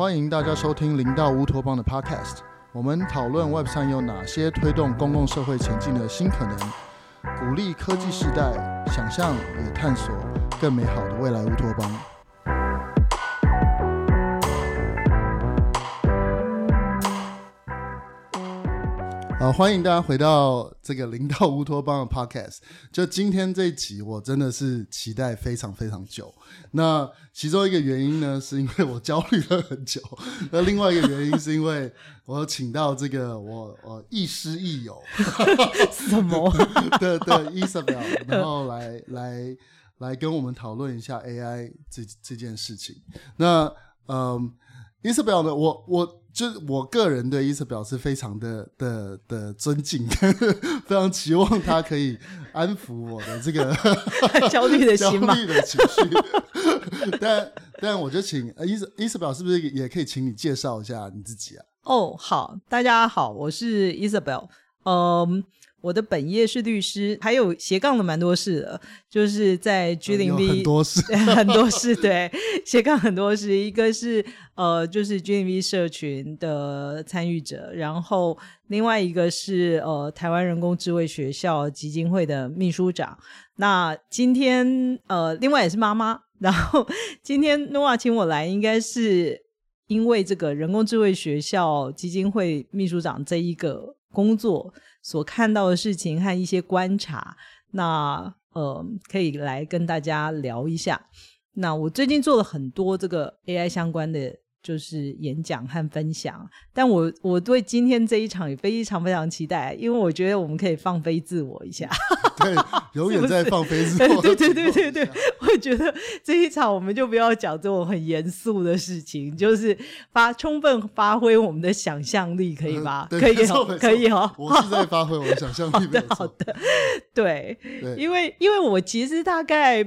欢迎大家收听零到乌托邦的 Podcast。我们讨论 Web 上有哪些推动公共社会前进的新可能，鼓励科技时代想象与探索更美好的未来乌托邦。好，欢迎大家回到这个零到乌托邦的 Podcast。就今天这一集，我真的是期待非常非常久。那其中一个原因呢，是因为我焦虑了很久；那另外一个原因是因为我请到这个我我亦师亦友 什么对对 Isabel，然后来来来跟我们讨论一下 AI 这这件事情。那嗯，Isabel 呢，我我。就是我个人对 Isabel 是非常的的的尊敬，非常期望他可以安抚我的这个 焦虑的心焦虑的情绪。但但我就请 Isabel 是不是也可以请你介绍一下你自己啊？哦，好，大家好，我是 Isabel，嗯。我的本业是律师，还有斜杠的蛮多事的，就是在 G0V 很多事，很多事，对，斜杠很多事。一个是呃，就是 G 零 V 社群的参与者，然后另外一个是呃，台湾人工智慧学校基金会的秘书长。那今天呃，另外也是妈妈。然后今天 Noah 请我来，应该是因为这个人工智慧学校基金会秘书长这一个工作。所看到的事情和一些观察，那呃，可以来跟大家聊一下。那我最近做了很多这个 AI 相关的。就是演讲和分享，但我我对今天这一场也非常非常期待，因为我觉得我们可以放飞自我一下。对，永远在放飞自我。对对对对对，我觉得这一场我们就不要讲这种很严肃的事情，就是发充分发挥我们的想象力，可以吗？嗯、可以，可以哦。我是在发挥我的想象力。好的，好的。对，对因为因为我其实大概。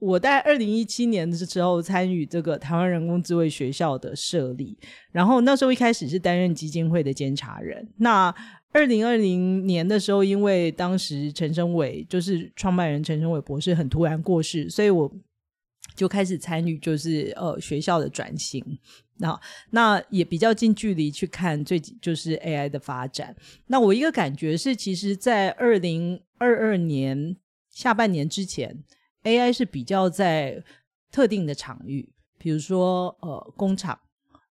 我在二零一七年的时候参与这个台湾人工智慧学校的设立，然后那时候一开始是担任基金会的监察人。那二零二零年的时候，因为当时陈生伟就是创办人陈生伟博士很突然过世，所以我就开始参与，就是呃学校的转型。那那也比较近距离去看最就是 AI 的发展。那我一个感觉是，其实，在二零二二年下半年之前。AI 是比较在特定的场域，比如说呃工厂，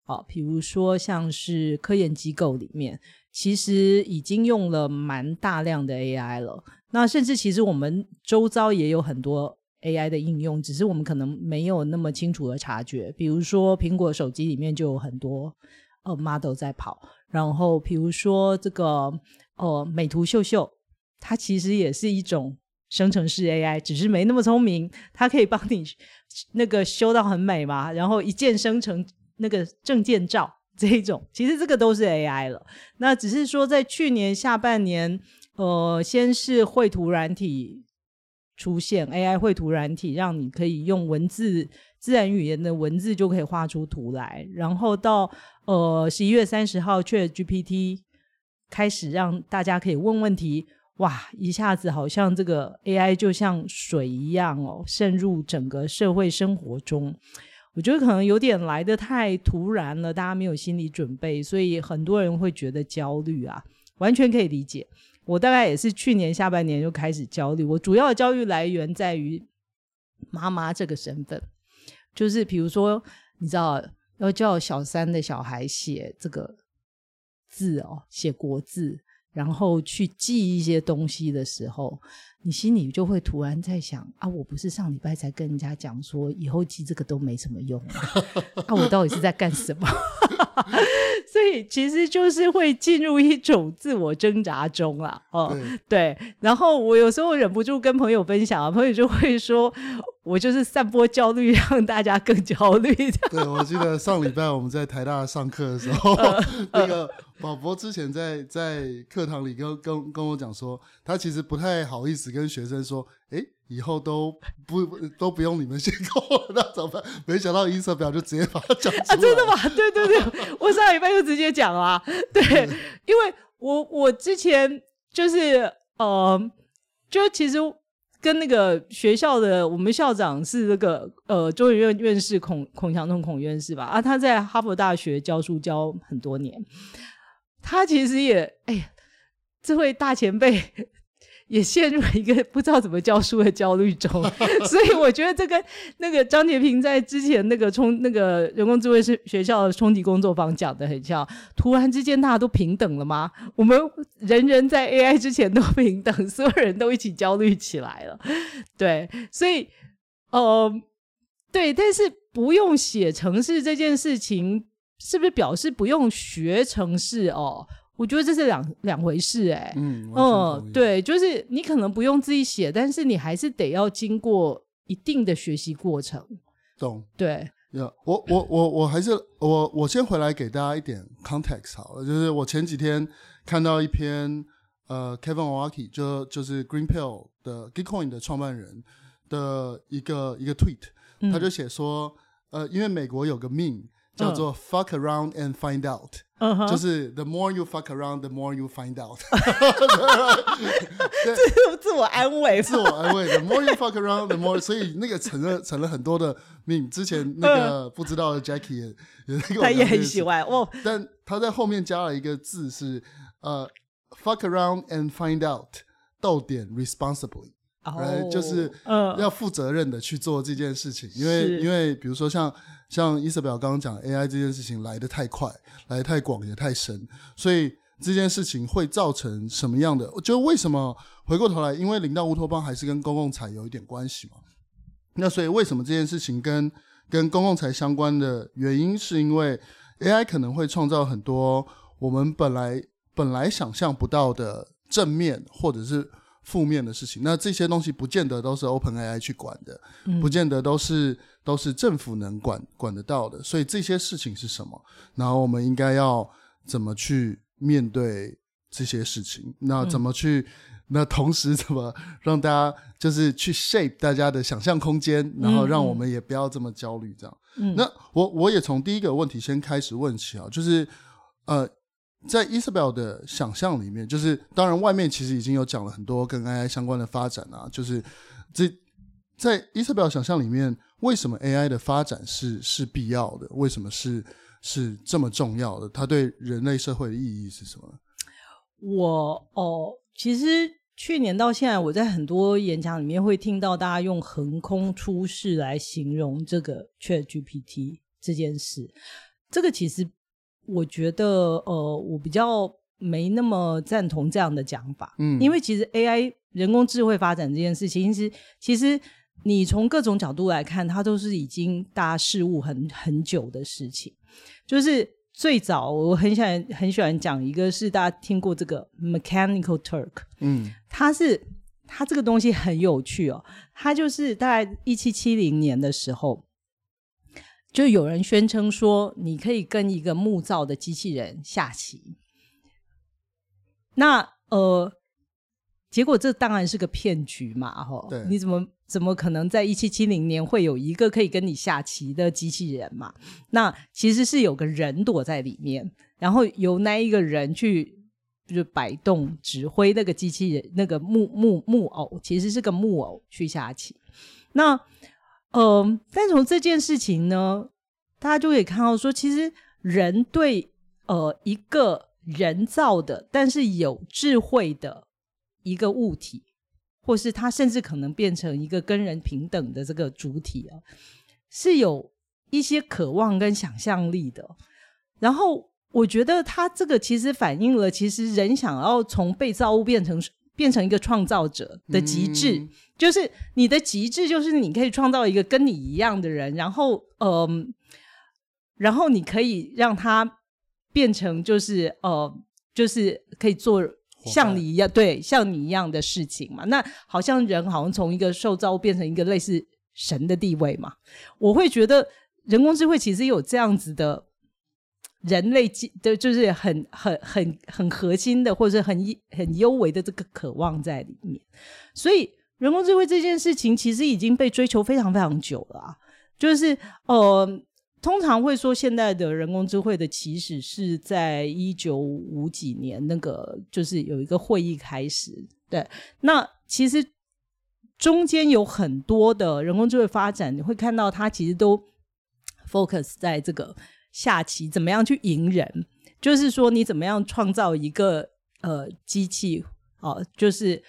啊、比如说像是科研机构里面，其实已经用了蛮大量的 AI 了。那甚至其实我们周遭也有很多 AI 的应用，只是我们可能没有那么清楚的察觉。比如说苹果手机里面就有很多呃 model 在跑，然后比如说这个呃美图秀秀，它其实也是一种。生成式 AI 只是没那么聪明，它可以帮你那个修到很美嘛，然后一键生成那个证件照这一种，其实这个都是 AI 了。那只是说在去年下半年，呃，先是绘图软体出现 AI 绘图软体，让你可以用文字自然语言的文字就可以画出图来，然后到呃十一月三十号，ChatGPT 开始让大家可以问问题。哇！一下子好像这个 AI 就像水一样哦，渗入整个社会生活中。我觉得可能有点来的太突然了，大家没有心理准备，所以很多人会觉得焦虑啊，完全可以理解。我大概也是去年下半年就开始焦虑。我主要的焦虑来源在于妈妈这个身份，就是比如说，你知道要叫小三的小孩写这个字哦，写国字。然后去记一些东西的时候，你心里就会突然在想啊，我不是上礼拜才跟人家讲说，以后记这个都没什么用啊，啊我到底是在干什么？所以其实就是会进入一种自我挣扎中啦。哦，对，对。然后我有时候忍不住跟朋友分享啊，朋友就会说。我就是散播焦虑，让大家更焦虑。对，我记得上礼拜我们在台大上课的时候，那个宝博之前在在课堂里跟跟跟我讲说，他其实不太好意思跟学生说，哎，以后都不都不用你们写课，那怎么办？没想到 Isabel 就直接把它讲出来啊！真的吗？对对对，我上礼拜就直接讲了啊。对，因为我我之前就是呃，就其实。跟那个学校的我们校长是那个呃中研院院士孔孔祥东孔院士吧啊，他在哈佛大学教书教很多年，他其实也哎呀，这位大前辈。也陷入了一个不知道怎么教书的焦虑中，所以我觉得这跟那个张杰平在之前那个冲那个人工智慧是学校的冲击工作坊讲的很像。突然之间大家都平等了吗？我们人人在 AI 之前都平等，所有人都一起焦虑起来了。对，所以呃，对，但是不用写程式这件事情，是不是表示不用学程式哦？我觉得这是两两回事，欸，哎，嗯，嗯，对，就是你可能不用自己写，但是你还是得要经过一定的学习过程。懂，对，我我我我还是我我先回来给大家一点 context 好了，就是我前几天看到一篇呃 Kevin Owocki 就就是 Greenpill 的 Gitcoin 的创办人的一个一个 tweet，他就写说，嗯、呃，因为美国有个 meme 叫做 fuck around and find out。Uh huh. 就是 the more you fuck around, the more you find out。这是自我安慰，自我安慰。The more you fuck around, the more。所以那个成了成了很多的命。之前那个不知道的 Jackie 也也他也很喜欢哦。但他在后面加了一个字是呃 fuck around and find out，到点 responsibly。来、oh, 就是要负责任的去做这件事情，uh, 因为是因为比如说像像伊瑟表刚刚讲 AI 这件事情来得太快，来得太广也太深，所以这件事情会造成什么样的？就为什么回过头来，因为零到乌托邦还是跟公共财有一点关系嘛？那所以为什么这件事情跟跟公共财相关的原因，是因为 AI 可能会创造很多我们本来本来想象不到的正面，或者是。负面的事情，那这些东西不见得都是 OpenAI 去管的，嗯、不见得都是都是政府能管管得到的。所以这些事情是什么？然后我们应该要怎么去面对这些事情？那怎么去？嗯、那同时怎么让大家就是去 shape 大家的想象空间，然后让我们也不要这么焦虑？这样。嗯、那我我也从第一个问题先开始问起啊，就是呃。在 Isabel 的想象里面，就是当然外面其实已经有讲了很多跟 AI 相关的发展啊，就是这在 Isabel 想象里面，为什么 AI 的发展是是必要的？为什么是是这么重要的？它对人类社会的意义是什么？我哦，其实去年到现在，我在很多演讲里面会听到大家用横空出世来形容这个 ChatGPT 这件事，这个其实。我觉得，呃，我比较没那么赞同这样的讲法，嗯，因为其实 AI 人工智慧发展这件事情，其实其实你从各种角度来看，它都是已经大家事物很很久的事情。就是最早，我很喜欢很喜欢讲一个，是大家听过这个 Mechanical Turk，嗯，它是它这个东西很有趣哦，它就是大概一七七零年的时候。就有人宣称说，你可以跟一个木造的机器人下棋。那呃，结果这当然是个骗局嘛，吼对！你怎么怎么可能在一七七零年会有一个可以跟你下棋的机器人嘛？那其实是有个人躲在里面，然后由那一个人去就是摆动指挥那个机器人，那个木木木偶其实是个木偶去下棋。那嗯、呃，但从这件事情呢，大家就可以看到说，其实人对呃一个人造的，但是有智慧的一个物体，或是他甚至可能变成一个跟人平等的这个主体啊，是有一些渴望跟想象力的。然后我觉得他这个其实反映了，其实人想要从被造物变成。变成一个创造者的极致，嗯、就是你的极致，就是你可以创造一个跟你一样的人，然后，嗯、呃，然后你可以让他变成，就是，呃，就是可以做像你一样，对，像你一样的事情嘛。那好像人好像从一个受造物变成一个类似神的地位嘛。我会觉得人工智慧其实有这样子的。人类的，就是很很很很核心的，或者是很很幽微的这个渴望在里面。所以，人工智慧这件事情其实已经被追求非常非常久了啊。就是呃，通常会说现在的人工智慧的起始是在一九五几年，那个就是有一个会议开始。对，那其实中间有很多的人工智慧发展，你会看到它其实都 focus 在这个下棋怎么样去赢人，就是说你怎么样创造一个呃机器哦、就是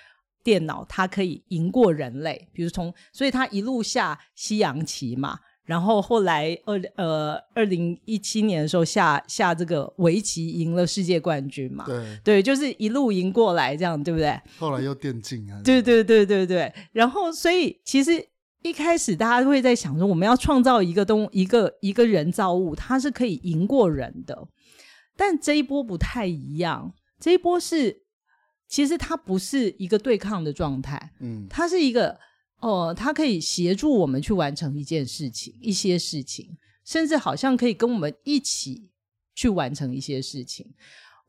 电脑它可以赢过人类，比如从所以它一路下西洋棋嘛。然后后来二呃二零一七年的时候下下这个围棋赢了世界冠军嘛，对对，就是一路赢过来这样，对不对？后来又电竞啊，对对对对对。然后所以其实一开始大家都会在想说，我们要创造一个东一个一个人造物，它是可以赢过人的。但这一波不太一样，这一波是其实它不是一个对抗的状态，嗯，它是一个。哦，它可以协助我们去完成一件事情、一些事情，甚至好像可以跟我们一起去完成一些事情。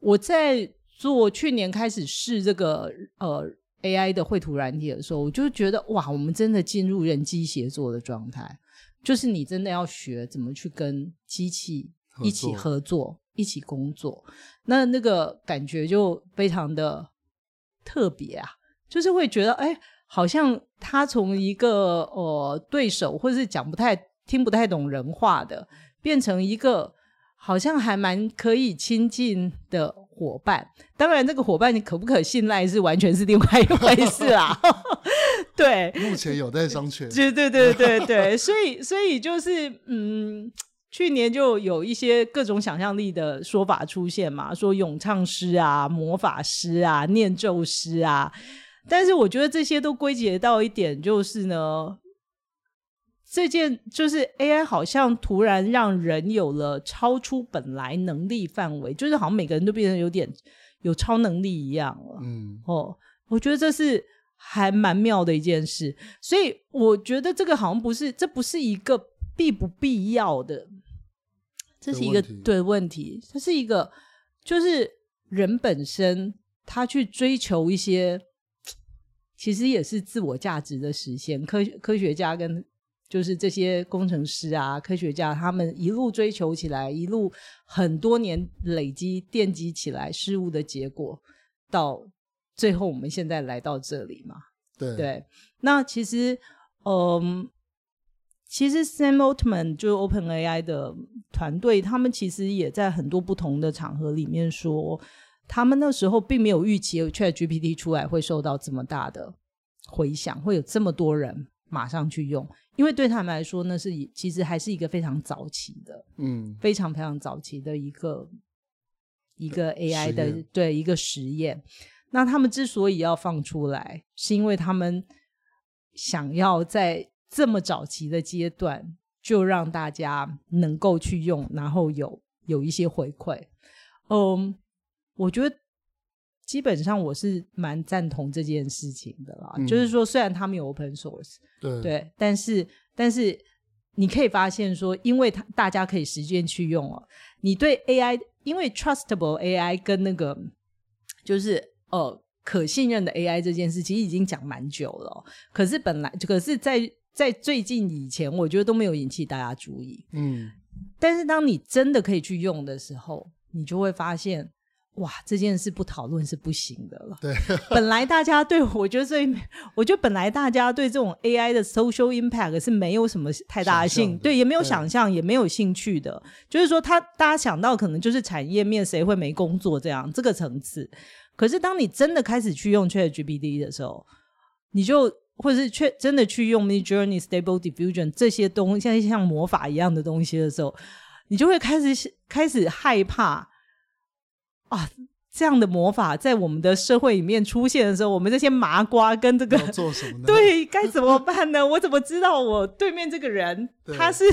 我在做去年开始试这个呃 AI 的绘图软体的时候，我就觉得哇，我们真的进入人机协作的状态，就是你真的要学怎么去跟机器一起合作、合作一起工作，那那个感觉就非常的特别啊，就是会觉得哎。好像他从一个呃对手，或者是讲不太听不太懂人话的，变成一个好像还蛮可以亲近的伙伴。当然，这个伙伴你可不可信赖是完全是另外一回事啦。对，目前有待商榷。对对对对对，所以所以就是嗯，去年就有一些各种想象力的说法出现嘛，说咏唱师啊、魔法师啊、念咒师啊。但是我觉得这些都归结到一点，就是呢，这件就是 AI 好像突然让人有了超出本来能力范围，就是好像每个人都变成有点有超能力一样了。嗯，哦，我觉得这是还蛮妙的一件事，所以我觉得这个好像不是，这不是一个必不必要的，这是一个对问题，这是一个就是人本身他去追求一些。其实也是自我价值的实现。科科学家跟就是这些工程师啊，科学家他们一路追求起来，一路很多年累积奠基起来事物的结果，到最后我们现在来到这里嘛。对对。那其实，嗯，其实 Sam Altman 就 OpenAI 的团队，他们其实也在很多不同的场合里面说。他们那时候并没有预期 ChatGPT 出来会受到这么大的回响，会有这么多人马上去用，因为对他们来说，那是其实还是一个非常早期的，嗯，非常非常早期的一个一个 AI 的对一个实验。那他们之所以要放出来，是因为他们想要在这么早期的阶段就让大家能够去用，然后有有一些回馈，嗯。我觉得基本上我是蛮赞同这件事情的啦，嗯、就是说，虽然他们有 open source，对，对，但是但是你可以发现说，因为他大家可以实践去用哦，你对 AI，因为 trustable AI 跟那个就是呃可信任的 AI 这件事，其实已经讲蛮久了。可是本来，可是在在最近以前，我觉得都没有引起大家注意。嗯，但是当你真的可以去用的时候，你就会发现。哇，这件事不讨论是不行的了。对，本来大家对我觉得最，我觉得本来大家对这种 AI 的 social impact 是没有什么太大的兴，对，也没有想象，也没有兴趣的。就是说，他大家想到可能就是产业面谁会没工作这样这个层次。可是当你真的开始去用 ChatGPT 的时候，你就或者是确真的去用 Midjourney、Stable Diffusion 这些东西，像像魔法一样的东西的时候，你就会开始开始害怕。啊，这样的魔法在我们的社会里面出现的时候，我们这些麻瓜跟这个做什么呢？对，该怎么办呢？我怎么知道我对面这个人他是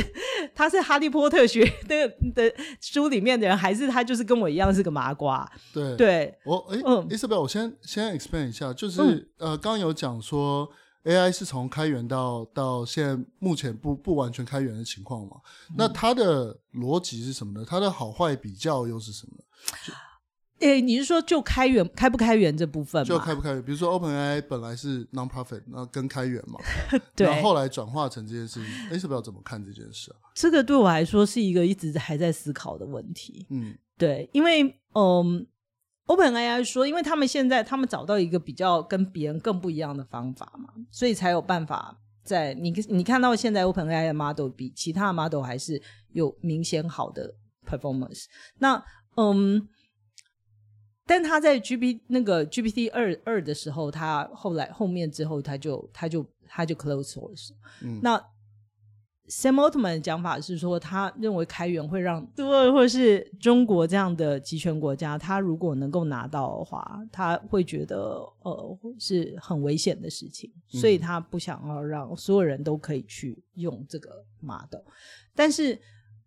他是哈利波特学的的书里面的人，还是他就是跟我一样是个麻瓜？对，对我哎，嗯，Isabel，我先先 explain 一下，就是、嗯、呃，刚刚有讲说 AI 是从开源到到现在目前不不完全开源的情况嘛？嗯、那它的逻辑是什么呢？它的好坏比较又是什么？诶，你是说就开源开不开源这部分吗？就开不开源，比如说 OpenAI 本来是 non-profit，那跟开源嘛，对，然后后来转化成这件事情，哎，是不是要怎么看这件事啊？这个对我来说是一个一直还在思考的问题。嗯，对，因为嗯 OpenAI 说，因为他们现在他们找到一个比较跟别人更不一样的方法嘛，所以才有办法在你你看到现在 OpenAI 的 model 比其他的 model 还是有明显好的 performance。那嗯。但他在 G P 那个 G P T 二二的时候，他后来后面之后，他就他就他就 close source。嗯，那 Sam Altman 的讲法是说，他认为开源会让对或者是中国这样的集权国家，他如果能够拿到的话，他会觉得呃是很危险的事情，所以他不想要让所有人都可以去用这个 model。但是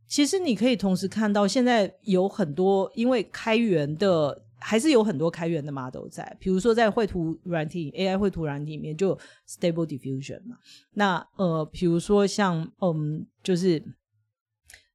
其实你可以同时看到，现在有很多因为开源的。还是有很多开源的 model 在，比如说在绘图软体 AI 绘图软体里面就有 Stable Diffusion 嘛。那呃，比如说像嗯，就是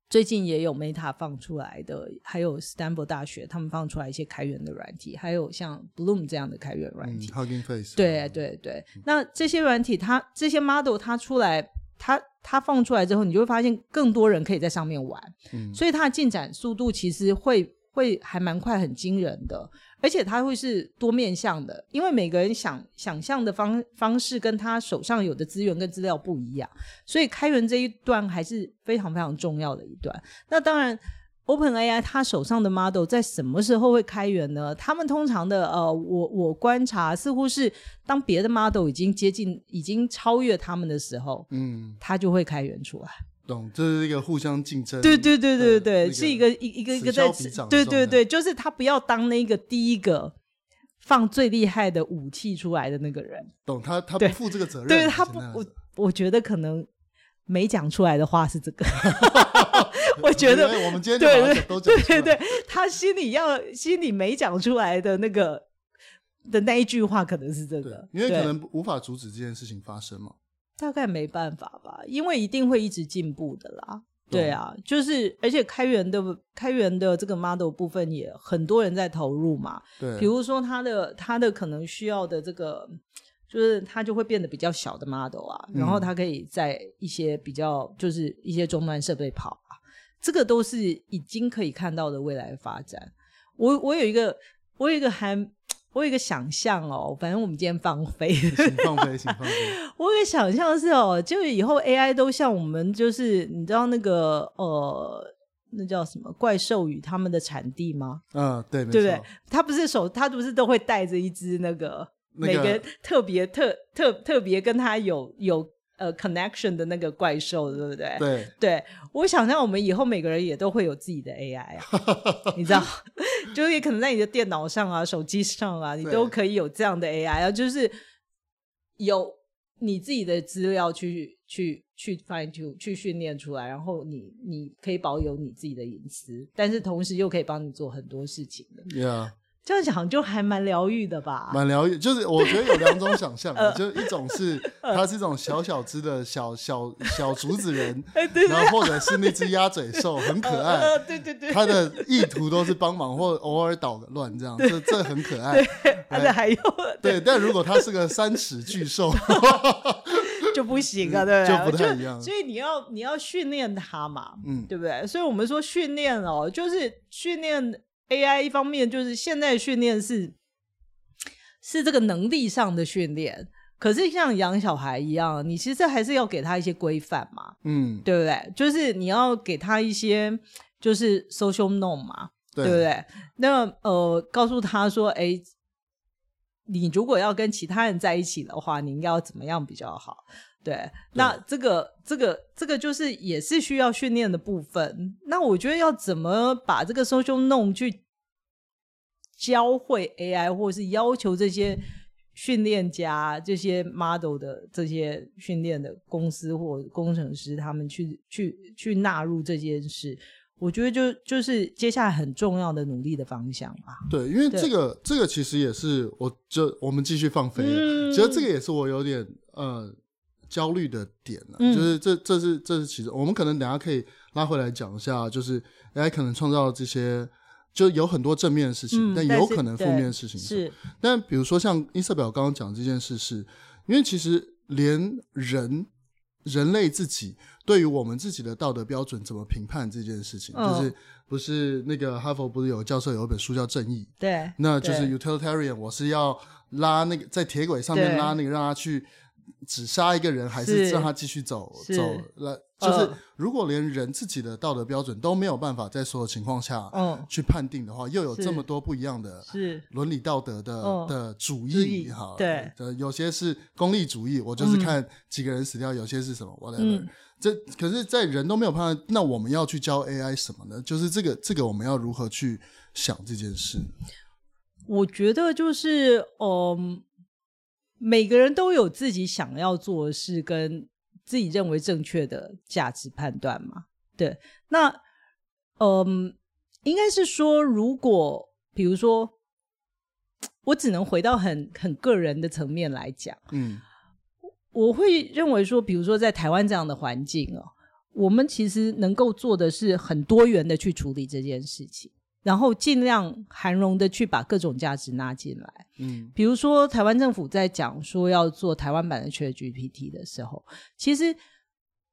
最近也有 Meta 放出来的，还有 Stanford 大学他们放出来一些开源的软体，还有像 Bloom 这样的开源软体。嗯、Hugging Face。对对对，那这些软体它这些 model 它出来，它它放出来之后，你就会发现更多人可以在上面玩，嗯、所以它的进展速度其实会。会还蛮快，很惊人的，而且它会是多面向的，因为每个人想想象的方方式跟他手上有的资源跟资料不一样，所以开源这一段还是非常非常重要的一段。那当然，OpenAI 他手上的 model 在什么时候会开源呢？他们通常的呃，我我观察似乎是当别的 model 已经接近、已经超越他们的时候，嗯，他就会开源出来。懂，这是一个互相竞争。对对对对对，是一个一一个一个在。对对对，就是他不要当那个第一个放最厉害的武器出来的那个人。懂，他他不负这个责任。对他不，我我觉得可能没讲出来的话是这个。我觉得我们今天对对对对对，他心里要心里没讲出来的那个的那一句话可能是这个，因为可能无法阻止这件事情发生嘛。大概没办法吧，因为一定会一直进步的啦。对啊，就是而且开源的开源的这个 model 部分也很多人在投入嘛。对，比如说它的它的可能需要的这个，就是它就会变得比较小的 model 啊，嗯、然后它可以在一些比较就是一些终端设备跑啊，这个都是已经可以看到的未来发展。我我有一个我有一个还。我有一个想象哦，反正我们今天放飞，请 放飞，请放飞。我有一个想象是哦，就以后 AI 都像我们，就是你知道那个呃，那叫什么怪兽与他们的产地吗？嗯，对，对不对？他不是手，他不是都会带着一只那个，那个、每个特别特特特别跟他有有。呃，connection 的那个怪兽，对不对？对，对，我想象我们以后每个人也都会有自己的 AI 啊，你知道，就是也可能在你的电脑上啊、手机上啊，你都可以有这样的 AI 啊，就是有你自己的资料去去去 fine tune 去训练出来，然后你你可以保有你自己的隐私，但是同时又可以帮你做很多事情的。Yeah. 这样讲就还蛮疗愈的吧？蛮疗愈，就是我觉得有两种想象，就一种是 它是一种小小只的小小小竹子人，然后或者是那只鸭嘴兽很可爱，对对对，它的意图都是帮忙或偶尔捣个乱这样，这这很可爱。而且还有对，但如果它是个三尺巨兽就不行啊，对就不太一样。所以你要你要训练它嘛，嗯，对不对？所以我们说训练哦，就是训练。AI 一方面就是现在训练是是这个能力上的训练，可是像养小孩一样，你其实还是要给他一些规范嘛，嗯，对不对？就是你要给他一些就是 social norm 嘛，对，对不对？那呃，告诉他说，哎，你如果要跟其他人在一起的话，你应该要怎么样比较好？对，那这个这个这个就是也是需要训练的部分。那我觉得要怎么把这个 social norm 去教会 AI，或是要求这些训练家、这些 model 的这些训练的公司或工程师，他们去去去纳入这件事，我觉得就就是接下来很重要的努力的方向吧。对，因为这个这个其实也是，我就我们继续放飞了。嗯、其实这个也是我有点呃。焦虑的点了、啊，嗯、就是这这是这是其实我们可能等下可以拉回来讲一下，就是 AI 可能创造这些，就有很多正面的事情，嗯、但有可能负面的事情是。但比如说像伊瑟表刚刚讲这件事是，是因为其实连人人类自己对于我们自己的道德标准怎么评判这件事情，哦、就是不是那个哈佛不是有教授有一本书叫《正义》，对，那就是 utilitarian，我是要拉那个在铁轨上面拉那个让他去只杀一个人，还是让他继续走走了？就是如果连人自己的道德标准都没有办法在所有情况下去判定的话，又有这么多不一样的伦理道德的的主义哈，对，有些是功利主义，我就是看几个人死掉，有些是什么 whatever，这可是，在人都没有判断，那我们要去教 AI 什么呢？就是这个这个我们要如何去想这件事？我觉得就是，嗯，每个人都有自己想要做的事跟。自己认为正确的价值判断嘛？对，那嗯，应该是说，如果比如说，我只能回到很很个人的层面来讲，嗯，我会认为说，比如说在台湾这样的环境哦，我们其实能够做的是很多元的去处理这件事情。然后尽量涵容的去把各种价值拉进来，嗯，比如说台湾政府在讲说要做台湾版的 ChatGPT 的时候，其实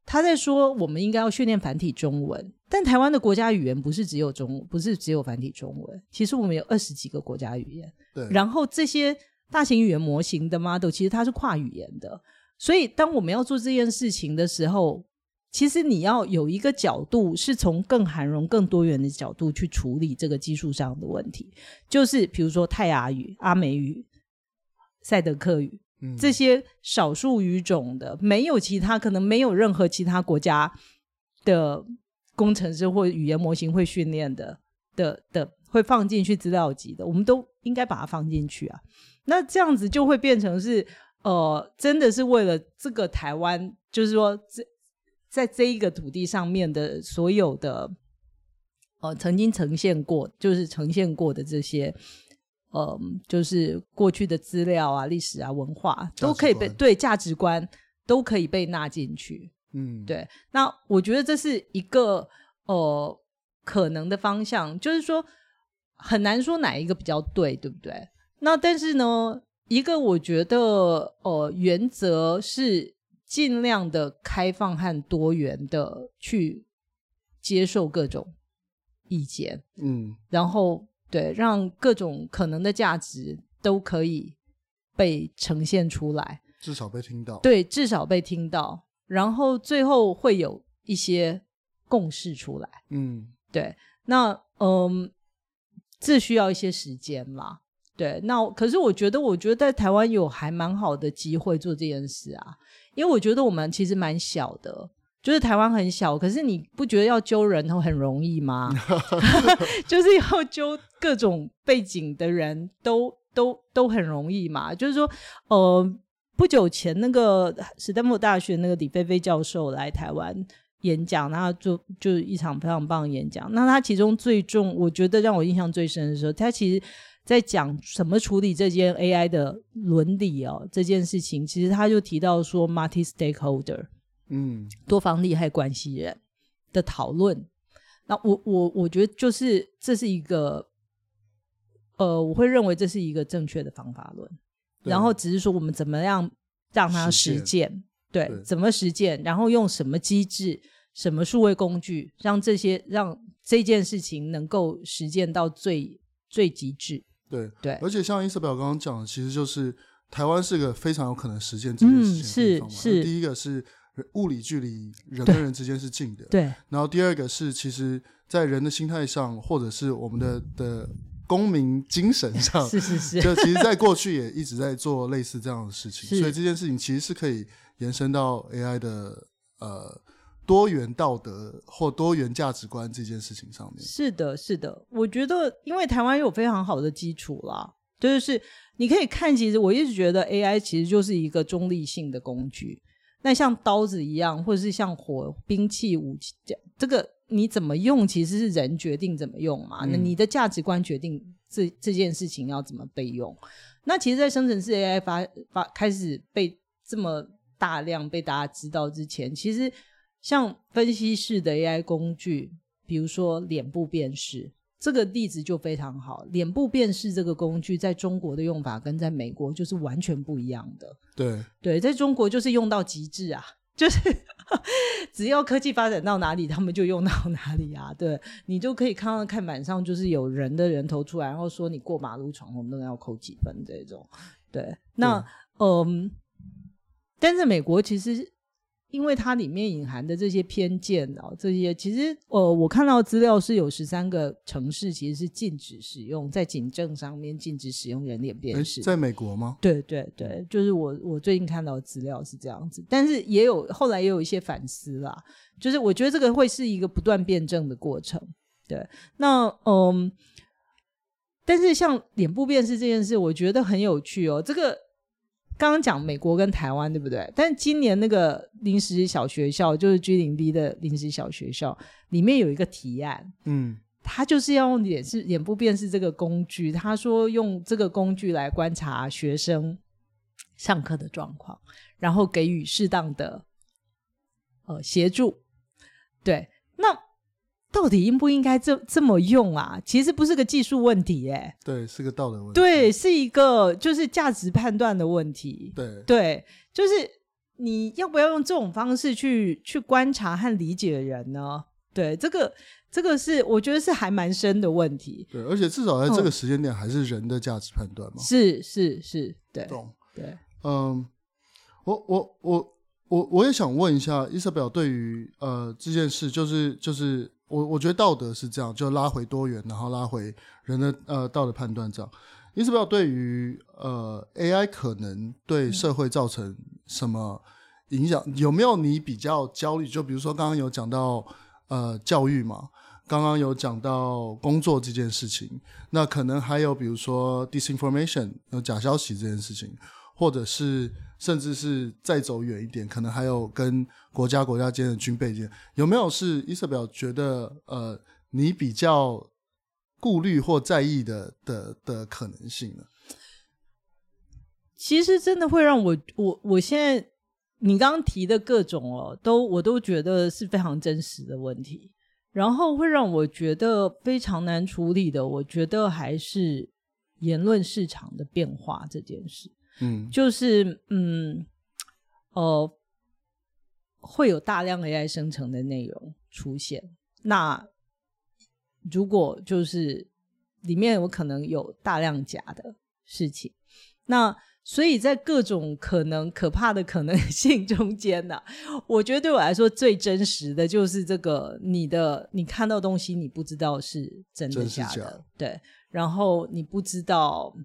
他在说我们应该要训练繁体中文，但台湾的国家语言不是只有中，不是只有繁体中文，其实我们有二十几个国家语言，对，然后这些大型语言模型的 model 其实它是跨语言的，所以当我们要做这件事情的时候。其实你要有一个角度，是从更涵容、更多元的角度去处理这个技术上的问题，就是比如说泰雅语、阿美语、赛德克语、嗯、这些少数语种的，没有其他可能没有任何其他国家的工程师或语言模型会训练的的的会放进去资料集的，我们都应该把它放进去啊。那这样子就会变成是呃，真的是为了这个台湾，就是说这。在这一个土地上面的所有的，呃，曾经呈现过，就是呈现过的这些，嗯、呃，就是过去的资料啊、历史啊、文化，都可以被对价值观都可以被纳进去。嗯，对。那我觉得这是一个呃可能的方向，就是说很难说哪一个比较对，对不对？那但是呢，一个我觉得呃原则是。尽量的开放和多元的去接受各种意见，嗯，然后对，让各种可能的价值都可以被呈现出来，至少被听到，对，至少被听到，然后最后会有一些共识出来，嗯，对，那嗯，这需要一些时间啦，对，那可是我觉得，我觉得在台湾有还蛮好的机会做这件事啊。因为我觉得我们其实蛮小的，就是台湾很小，可是你不觉得要揪人头很容易吗？就是要揪各种背景的人都都都很容易嘛。就是说，呃，不久前那个史丹福大学那个李飞飞教授来台湾演讲，那就就一场非常棒的演讲。那他其中最重，我觉得让我印象最深的时候，他其实。在讲怎么处理这件 AI 的伦理哦，这件事情，其实他就提到说，multi-stakeholder，嗯，多方利害关系人的讨论。那我我我觉得就是这是一个，呃，我会认为这是一个正确的方法论。然后只是说我们怎么样让它实践，对，怎么实践，然后用什么机制、什么数位工具，让这些让这件事情能够实践到最最极致。对对，而且像伊瑟贝尔刚刚讲的，其实就是台湾是个非常有可能实现这件事情的地方嘛。嗯、是是，第一个是物理距离人跟人之间是近的，对。然后第二个是，其实，在人的心态上，或者是我们的的公民精神 上，是是是，就其实，在过去也一直在做类似这样的事情，所以这件事情其实是可以延伸到 AI 的呃。多元道德或多元价值观这件事情上面，是的，是的，我觉得，因为台湾有非常好的基础啦，就是你可以看，其实我一直觉得 AI 其实就是一个中立性的工具，那像刀子一样，或者是像火兵器武器这，这个你怎么用，其实是人决定怎么用嘛，嗯、那你的价值观决定这这件事情要怎么被用。那其实，在生成式 AI 发发开始被这么大量被大家知道之前，其实。像分析式的 AI 工具，比如说脸部辨识，这个例子就非常好。脸部辨识这个工具在中国的用法跟在美国就是完全不一样的。对对，在中国就是用到极致啊，就是 只要科技发展到哪里，他们就用到哪里啊。对，你就可以看到看板上就是有人的人头出来，然后说你过马路闯红灯要扣几分这种。对，那嗯，但是美国其实。因为它里面隐含的这些偏见哦，这些其实呃，我看到资料是有十三个城市其实是禁止使用，在警政上面禁止使用人脸辨识。在美国吗？对对对，就是我我最近看到的资料是这样子，但是也有后来也有一些反思啦，就是我觉得这个会是一个不断辩证的过程。对，那嗯，但是像脸部辨识这件事，我觉得很有趣哦，这个。刚刚讲美国跟台湾对不对？但是今年那个临时小学校，就是 G0V 的临时小学校，里面有一个提案，嗯，他就是要用脸是脸部辨识这个工具，他说用这个工具来观察学生上课的状况，然后给予适当的呃协助，对，那。到底应不应该这这么用啊？其实不是个技术问题，欸，诶，对，是个道德问题，对，是一个就是价值判断的问题，对，对，就是你要不要用这种方式去去观察和理解人呢？对，这个这个是我觉得是还蛮深的问题，对，而且至少在这个时间点还是人的价值判断嘛，是是是，对，懂，对，嗯，我我我我我也想问一下伊莎贝尔对于呃这件事，就是就是。我我觉得道德是这样，就拉回多元，然后拉回人的呃道德判断这样。伊莎贝尔对于呃 AI 可能对社会造成什么影响，嗯、有没有你比较焦虑？就比如说刚刚有讲到呃教育嘛，刚刚有讲到工作这件事情，那可能还有比如说 disinformation 有假消息这件事情，或者是。甚至是再走远一点，可能还有跟国家国家间的军备间，有没有是伊瑟表觉得呃，你比较顾虑或在意的的的可能性呢？其实真的会让我我我现在你刚刚提的各种哦，都我都觉得是非常真实的问题，然后会让我觉得非常难处理的，我觉得还是言论市场的变化这件事。嗯，就是嗯，呃，会有大量 AI 生成的内容出现。那如果就是里面有可能有大量假的事情，那所以在各种可能可怕的可能性中间呢、啊，我觉得对我来说最真实的就是这个：你的你看到东西，你不知道是真的假的，假对，然后你不知道。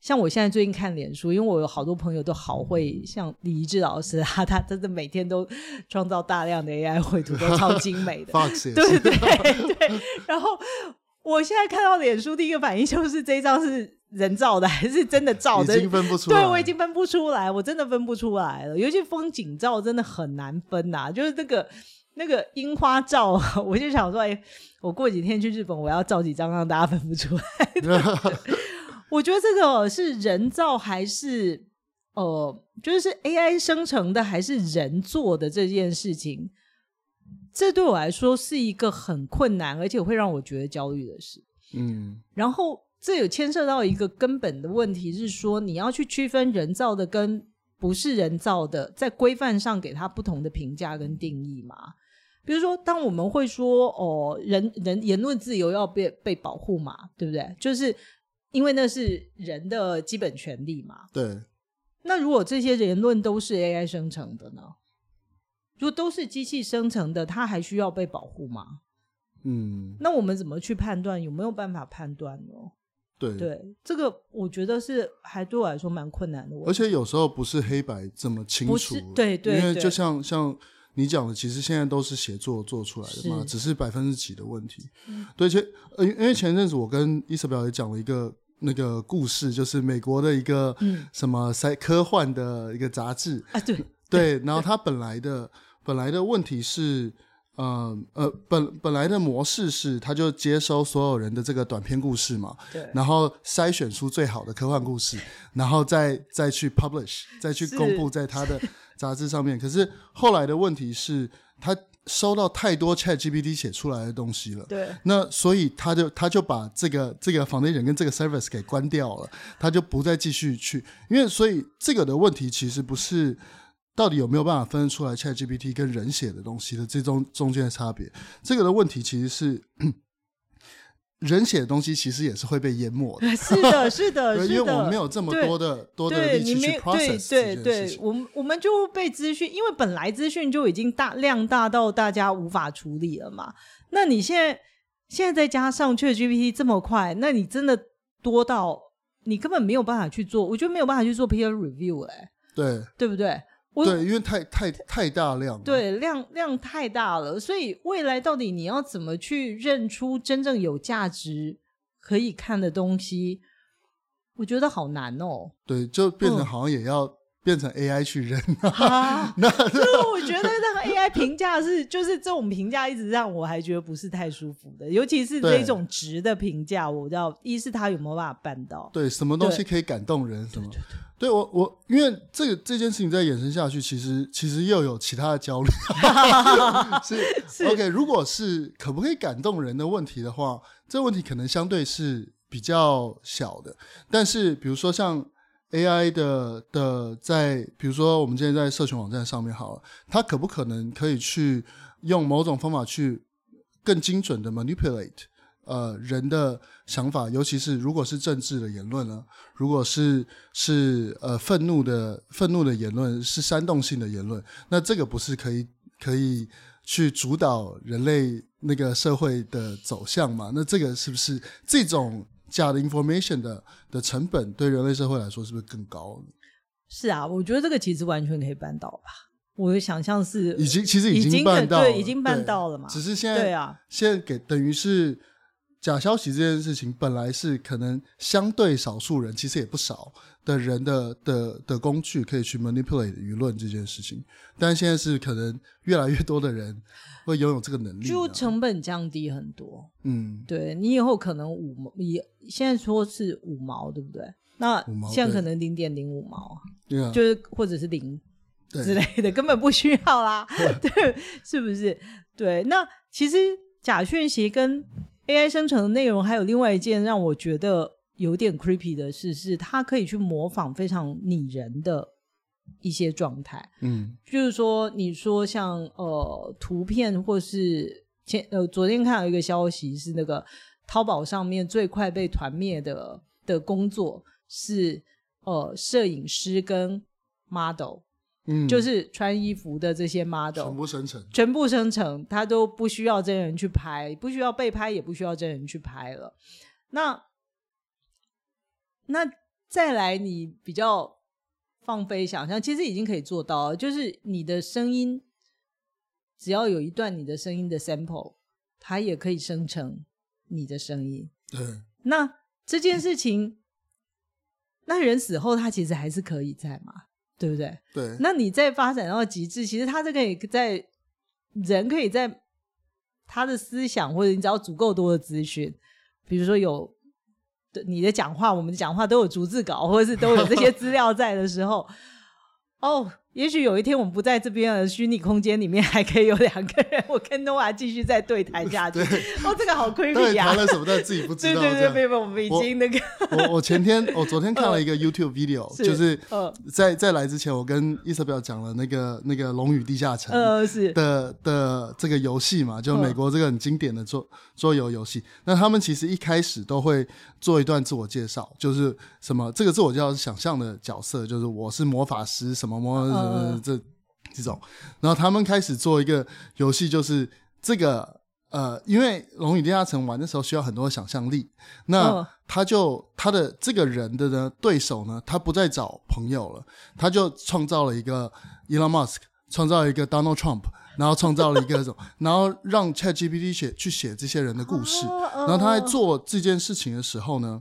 像我现在最近看脸书，因为我有好多朋友都好会，像李怡智老师啊，他真的每天都创造大量的 AI 绘图，都超精美的。对对 对。然后我现在看到脸书，第一个反应就是这一张是人造的还是真的照的？已经分不出来。对，我已经分不出来，我真的分不出来了。尤其风景照真的很难分呐、啊，就是那个那个樱花照，我就想说，哎，我过几天去日本，我要照几张让大家分不出来。我觉得这个是人造还是呃，就是 AI 生成的还是人做的这件事情，这对我来说是一个很困难，而且会让我觉得焦虑的事。嗯，然后这有牵涉到一个根本的问题，是说你要去区分人造的跟不是人造的，在规范上给它不同的评价跟定义嘛？比如说，当我们会说哦，人人言论自由要被被保护嘛，对不对？就是。因为那是人的基本权利嘛。对。那如果这些言论都是 AI 生成的呢？如果都是机器生成的，它还需要被保护吗？嗯。那我们怎么去判断？有没有办法判断呢？对对，这个我觉得是还对我来说蛮困难的。而且有时候不是黑白这么清楚。对，对。因为就像像你讲的，其实现在都是写作做出来的嘛，是只是百分之几的问题。嗯、对，前呃，因为前阵子我跟伊莎贝尔也讲了一个。那个故事就是美国的一个什么赛科幻的一个杂志啊，对对，然后它本来的本来的问题是，呃呃，本本来的模式是，他就接收所有人的这个短篇故事嘛，对，然后筛选出最好的科幻故事，然后再再去 publish，再去公布在他的杂志上面。可是后来的问题是，他。收到太多 ChatGPT 写出来的东西了，对，那所以他就他就把这个这个 foundation 跟这个 service 给关掉了，他就不再继续去，因为所以这个的问题其实不是到底有没有办法分出来 ChatGPT 跟人写的东西的这中中间的差别？这个的问题其实是。人写的东西其实也是会被淹没的，是的，是的，是的，因为我们没有这么多的多的力气去 process 对对对，我们我们就被资讯，因为本来资讯就已经大量大到大家无法处理了嘛。那你现在现在再加上 ChatGPT 这么快，那你真的多到你根本没有办法去做，我觉得没有办法去做 peer review 哎、欸，对对不对？对，因为太太太大量了，对，量量太大了，所以未来到底你要怎么去认出真正有价值可以看的东西？我觉得好难哦。对，就变成好像也要变成 AI 去认。啊，那所以我觉得那个 AI 评价是，就是这种评价一直让我还觉得不是太舒服的，尤其是这种值的评价，我知道一是他有没有办法办到，对，什么东西可以感动人，什么。对对对对我，我因为这个这件事情再延伸下去，其实其实又有其他的焦虑。是，是 OK，如果是可不可以感动人的问题的话，这个问题可能相对是比较小的。但是，比如说像 AI 的的在，比如说我们今天在社群网站上面好了，它可不可能可以去用某种方法去更精准的 manipulate？呃，人的想法，尤其是如果是政治的言论呢，如果是是呃愤怒的愤怒的言论，是煽动性的言论，那这个不是可以可以去主导人类那个社会的走向吗？那这个是不是这种假的 information 的的成本对人类社会来说是不是更高？是啊，我觉得这个其实完全可以办到吧。我的想象是已经其实已经办到了，对，已经办到了嘛。只是现在，对啊，现在给等于是。假消息这件事情本来是可能相对少数人，其实也不少的人的的的工具可以去 manipulate 舆论这件事情，但现在是可能越来越多的人会拥有这个能力，就成本降低很多。嗯，对，你以后可能五毛，你现在说是五毛，对不对？那现在可能零点零五毛，对。啊，就是或者是零之类的，根本不需要啦，对，是不是？对，那其实假讯息跟 AI 生成的内容，还有另外一件让我觉得有点 creepy 的事，是它可以去模仿非常拟人的一些状态。嗯，就是说，你说像呃图片，或是前呃昨天看到一个消息，是那个淘宝上面最快被团灭的的工作是呃摄影师跟 model。嗯，就是穿衣服的这些 model 全部生成，全部生成，他都不需要真人去拍，不需要被拍，也不需要真人去拍了。那那再来，你比较放飞想象，其实已经可以做到了，就是你的声音，只要有一段你的声音的 sample，它也可以生成你的声音。对，那这件事情，那人死后，他其实还是可以在吗？对不对？对。那你在发展到极致，其实他这可以在人可以在他的思想，或者你只要足够多的资讯，比如说有你的讲话，我们的讲话都有逐字稿，或者是都有这些资料在的时候，哦。也许有一天我们不在这边的虚拟空间里面，还可以有两个人，我跟 Noah 继续再对谈下去。哦，这个好 creepy 呀！谈了什么，但自己不知道。对对对，没有，我们已经那个。我我前天我昨天看了一个 YouTube video，就是在在来之前，我跟 Isabel 讲了那个那个《龙与地下城》呃是的的这个游戏嘛，就美国这个很经典的桌桌游游戏。那他们其实一开始都会做一段自我介绍，就是什么这个自我介绍是想象的角色，就是我是魔法师什么魔。呃，这这种，然后他们开始做一个游戏，就是这个呃，因为《龙与地下城》玩的时候需要很多想象力，那他就他的这个人的呢对手呢，他不再找朋友了，他就创造了一个 Elon Musk，创造了一个 Donald Trump，然后创造了一个这种，然后让 ChatGPT 写去写这些人的故事，然后他在做这件事情的时候呢，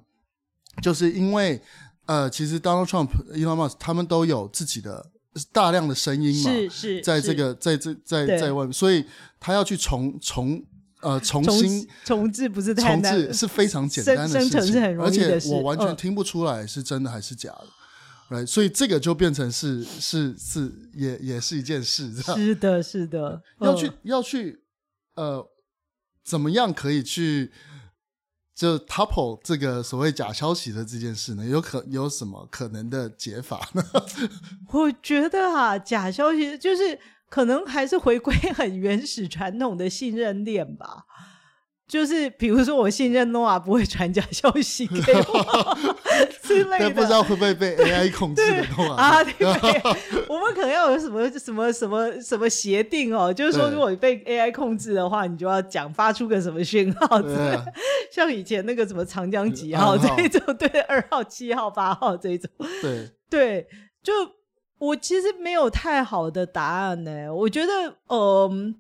就是因为呃，其实 Donald Trump、Elon Musk 他们都有自己的。大量的声音嘛，是是，在这个在这在在外面，所以他要去重重呃重新重置，不是太难，重置是非常简单的事情，而且我完全听不出来是真的还是假的，来，所以这个就变成是是是也也是一件事，是的，是的，要去要去呃怎么样可以去就 topple 这个所谓假消息的这件事呢，有可有什么可能的解法呢？我觉得啊，假消息就是可能还是回归很原始传统的信任链吧。就是比如说，我信任 Noah 不会传假消息给我之类的，但不知道会不会被 AI 控制啊？对，我们可能要有什么什么什么什么协定哦？就是说，如果你被 AI 控制的话，你就要讲发出个什么讯号之类，像以前那个什么长江几号这一种，对，二号、七号、八号这一种，对对，就我其实没有太好的答案呢。我觉得，嗯。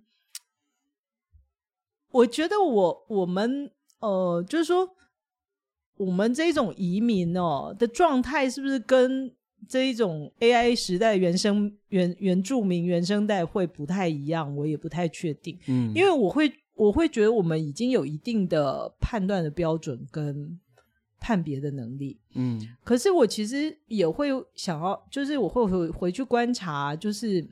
我觉得我我们呃，就是说，我们这种移民哦的状态，是不是跟这一种 AI 时代原生原原住民原生代会不太一样？我也不太确定。嗯，因为我会我会觉得我们已经有一定的判断的标准跟判别的能力。嗯，可是我其实也会想要，就是我会回回去观察，就是。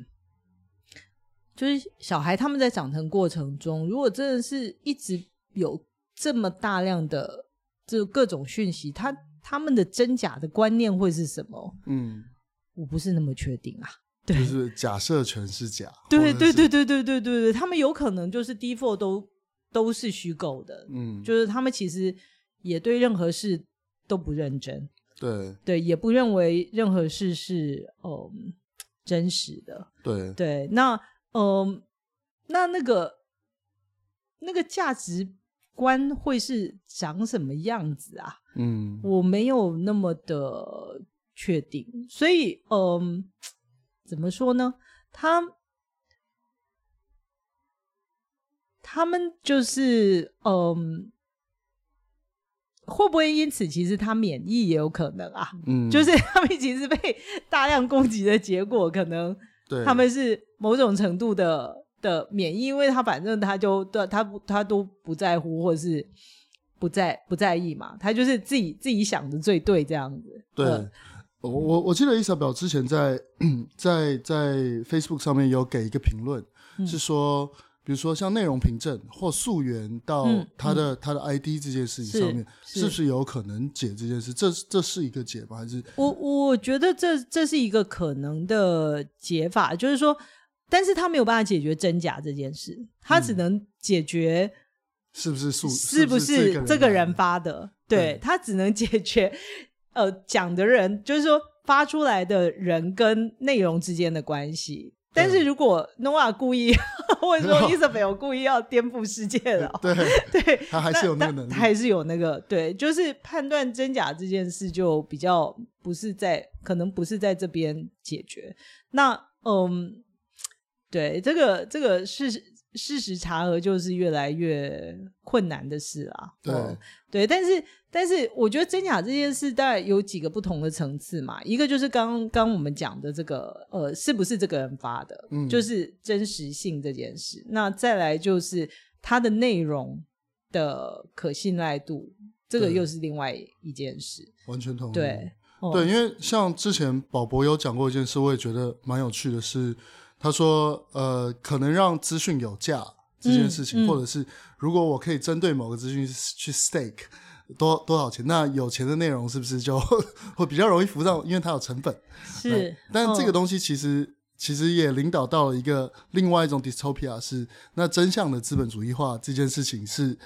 就是小孩他们在长成过程中，如果真的是一直有这么大量的这各种讯息，他他们的真假的观念会是什么？嗯，我不是那么确定啊。对，就是假设全是假。对对对对对对对对，他们有可能就是 default 都都是虚构的。嗯，就是他们其实也对任何事都不认真。对对，也不认为任何事是嗯真实的。对对，那。嗯、呃，那那个那个价值观会是长什么样子啊？嗯，我没有那么的确定，所以嗯、呃，怎么说呢？他他们就是嗯、呃，会不会因此其实他免疫也有可能啊？嗯，就是他们其实被大量攻击的结果可能。对，他们是某种程度的的免疫，因为他反正他就他他不他都不在乎，或者是不在不在意嘛，他就是自己自己想的最对这样子。对，呃、我我我记得伊莎表之前在在在 Facebook 上面有给一个评论，嗯、是说。比如说像内容凭证或溯源到他的、嗯、他的 ID 这件事情上面，是，不是有可能解这件事？这这是一个解吧？还是我我觉得这这是一个可能的解法，就是说，但是他没有办法解决真假这件事，他只能解决是不是溯是不是这个人发的？对，他只能解决呃讲的人，就是说发出来的人跟内容之间的关系。但是如果 Noah 故意，或者说 Isabel 故意要颠覆世界了，对 对，他还是有那个能力，他还是有那个对，就是判断真假这件事就比较不是在，可能不是在这边解决。那嗯，对，这个这个是。事实查核就是越来越困难的事啊。对、嗯、对，但是但是我觉得真假这件事大概有几个不同的层次嘛。一个就是刚刚我们讲的这个呃，是不是这个人发的，嗯，就是真实性这件事。那再来就是它的内容的可信赖度，这个又是另外一件事。完全同意。对、嗯、对，因为像之前宝博有讲过一件事，我也觉得蛮有趣的是。他说：“呃，可能让资讯有价这件事情，嗯嗯、或者是如果我可以针对某个资讯去 stake 多多少钱，那有钱的内容是不是就 会比较容易浮上？因为它有成本。是，但这个东西其实、哦、其实也领导到了一个另外一种 dystopia，是那真相的资本主义化这件事情是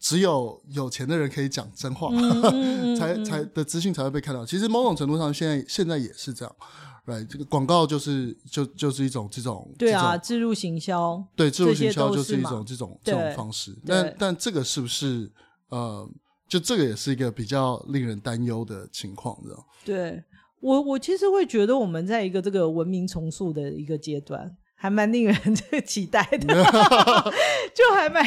只有有钱的人可以讲真话，嗯、才才的资讯才会被看到。其实某种程度上，现在现在也是这样。”对，这个广告就是就就是一种这种对啊，置入行销对，置入行销就是一种这种这种方式。但但这个是不是呃，就这个也是一个比较令人担忧的情况，这样。对我我其实会觉得我们在一个这个文明重塑的一个阶段，还蛮令人 这个期待的，就还蛮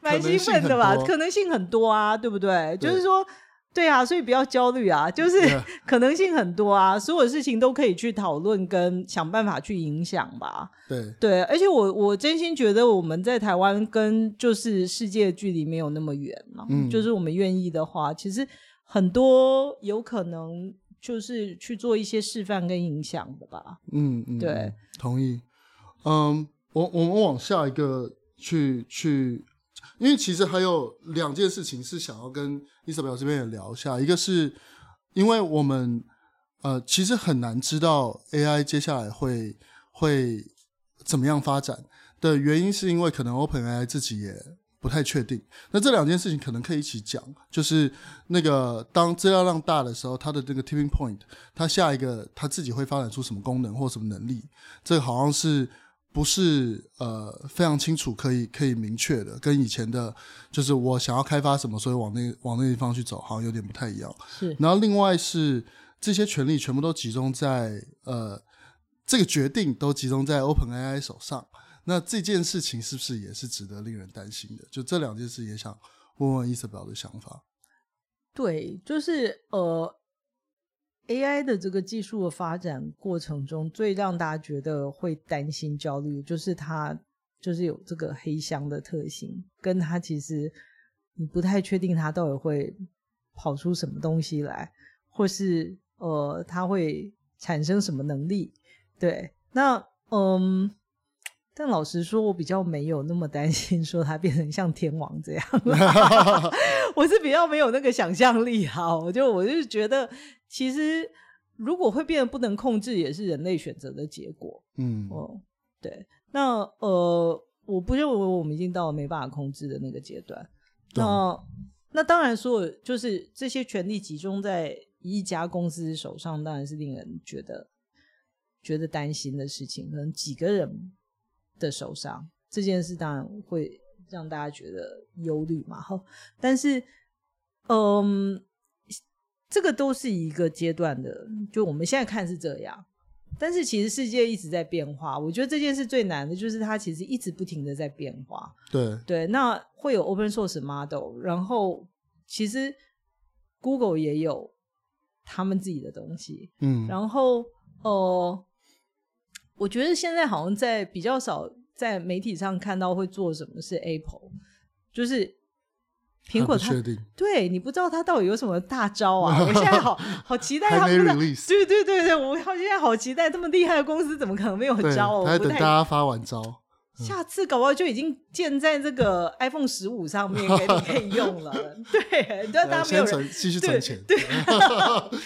蛮兴奋的吧？可能性很多啊，对不对？对就是说。对啊，所以不要焦虑啊，就是 可能性很多啊，所有事情都可以去讨论跟想办法去影响吧。对对，而且我我真心觉得我们在台湾跟就是世界距离没有那么远嘛，嗯，就是我们愿意的话，其实很多有可能就是去做一些示范跟影响的吧。嗯嗯，对嗯，同意。嗯，我我们往下一个去去。因为其实还有两件事情是想要跟 Isabel 这边也聊一下，一个是因为我们呃其实很难知道 AI 接下来会会怎么样发展的原因，是因为可能 OpenAI 自己也不太确定。那这两件事情可能可以一起讲，就是那个当资料量大的时候，它的这个 tipping point，它下一个它自己会发展出什么功能或什么能力，这好像是。不是呃非常清楚可以可以明确的，跟以前的，就是我想要开发什么，所以往那往那地方去走，好像有点不太一样。是。然后另外是这些权利全部都集中在呃这个决定都集中在 OpenAI 手上，那这件事情是不是也是值得令人担心的？就这两件事也想问问 Isabel 的想法。对，就是呃。AI 的这个技术的发展过程中，最让大家觉得会担心、焦虑，就是它就是有这个黑箱的特性，跟它其实你不太确定它到底会跑出什么东西来，或是呃，它会产生什么能力。对，那嗯，但老实说，我比较没有那么担心，说他变成像天王这样。我是比较没有那个想象力哈，我就我就觉得。其实，如果会变得不能控制，也是人类选择的结果。嗯，哦，对。那呃，我不认为我们已经到了没办法控制的那个阶段。那那当然说，就是这些权力集中在一家公司手上，当然是令人觉得觉得担心的事情。可能几个人的手上这件事，当然会让大家觉得忧虑嘛。哈，但是，嗯。这个都是一个阶段的，就我们现在看是这样，但是其实世界一直在变化。我觉得这件事最难的就是它其实一直不停的在变化。对对，那会有 open source model，然后其实 Google 也有他们自己的东西，嗯，然后呃，我觉得现在好像在比较少在媒体上看到会做什么是 Apple，就是。苹果它，它对你不知道它到底有什么大招啊！我现在好好期待他们的，对对对对，我好现在好期待这么厉害的公司怎么可能没有招？还等大家发完招，嗯、下次搞不好就已经建在这个 iPhone 十五上面给你可以用了。对，对，大家没有人继续存钱。对，对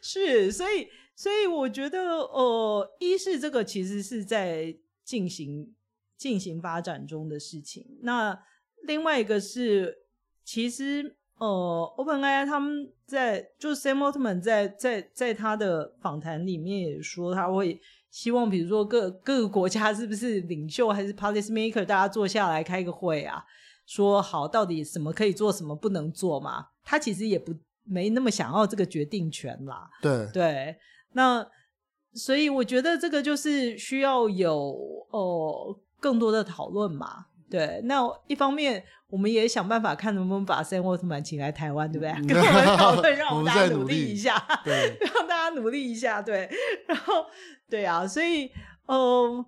是，所以所以我觉得，呃，一是这个其实是在进行进行发展中的事情，那另外一个是。其实，呃，OpenAI 他们在就是 Sam Altman 在在在他的访谈里面也说，他会希望，比如说各各个国家是不是领袖还是 policy maker，大家坐下来开个会啊，说好到底什么可以做，什么不能做嘛。他其实也不没那么想要这个决定权啦。对对，那所以我觉得这个就是需要有哦、呃、更多的讨论嘛。对，那一方面我们也想办法看能不能把 Sam Altman 请来台湾，对不对？跟我们讨论，让我们大家努力一下，对，让大家努力一下，对。然后，对啊，所以，嗯、呃，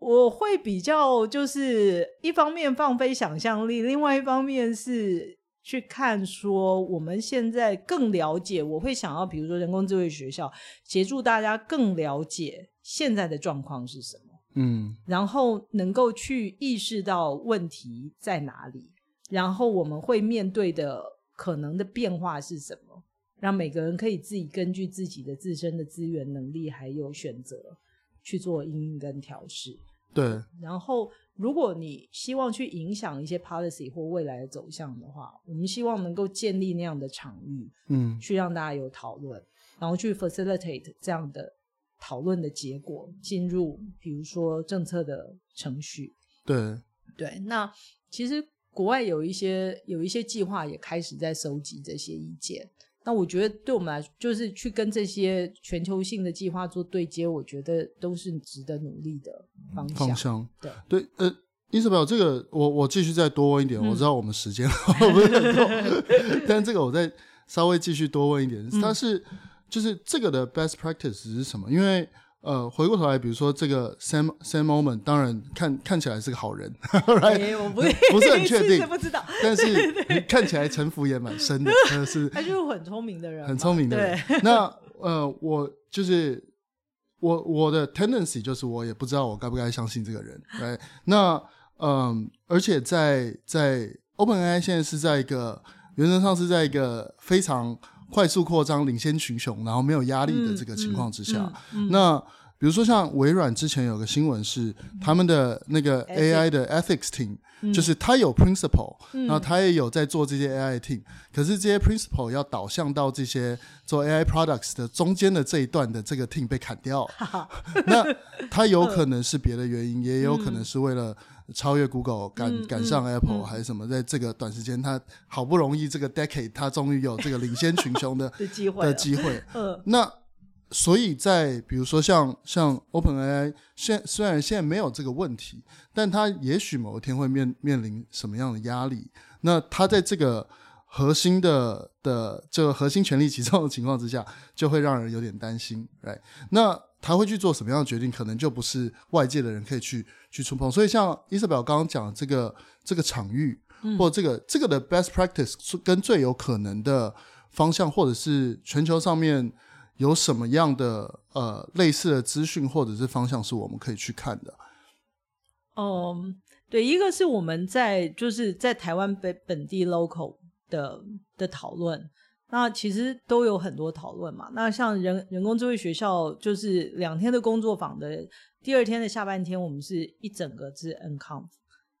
我会比较就是一方面放飞想象力，另外一方面是去看说我们现在更了解。我会想要，比如说人工智慧学校协助大家更了解现在的状况是什么。嗯，然后能够去意识到问题在哪里，然后我们会面对的可能的变化是什么，让每个人可以自己根据自己的自身的资源能力还有选择去做应用跟调试。对，然后如果你希望去影响一些 policy 或未来的走向的话，我们希望能够建立那样的场域，嗯，去让大家有讨论，然后去 facilitate 这样的。讨论的结果进入，比如说政策的程序。对对，那其实国外有一些有一些计划也开始在收集这些意见。那我觉得对我们来说，就是去跟这些全球性的计划做对接，我觉得都是值得努力的方向。方向对对，呃，Isabel，这个我我继续再多问一点。嗯、我知道我们时间 不是很够，但这个我再稍微继续多问一点。但是。嗯就是这个的 best practice 是什么？因为呃，回过头来，比如说这个 Sam Sam Altman，当然看看起来是个好人，right？、欸、我不不 是很确定，不知道，但是 看起来城府也蛮深的，是他就是很聪明的人，很聪明的人。那呃，我就是我我的 tendency 就是我也不知道我该不该相信这个人，对？那嗯，而且在在 OpenAI 现在是在一个原则上是在一个非常快速扩张、领先群雄，然后没有压力的这个情况之下，嗯嗯嗯、那比如说像微软之前有个新闻是他们的那个 AI 的 Ethics Team。就是他有 principle，、嗯、然后他也有在做这些 AI team，、嗯、可是这些 principle 要导向到这些做 AI products 的中间的这一段的这个 team 被砍掉，那他有可能是别的原因，嗯、也有可能是为了超越 Google 赶、嗯、赶上 Apple、嗯、还是什么，在这个短时间他好不容易这个 decade 他终于有这个领先群雄的 的机会的机会，嗯，那。所以在比如说像像 OpenAI，现虽然现在没有这个问题，但它也许某一天会面面临什么样的压力？那它在这个核心的的这个核心权力集中的情况之下，就会让人有点担心，right？那他会去做什么样的决定？可能就不是外界的人可以去去触碰。所以像 Isabel 刚刚讲的这个这个场域，嗯、或这个这个的 best practice 跟最有可能的方向，或者是全球上面。有什么样的呃类似的资讯或者是方向是我们可以去看的？嗯，对，一个是我们在就是在台湾本本地 local 的的讨论，那其实都有很多讨论嘛。那像人人工智慧学校，就是两天的工作坊的第二天的下半天，我们是一整个是 NConf。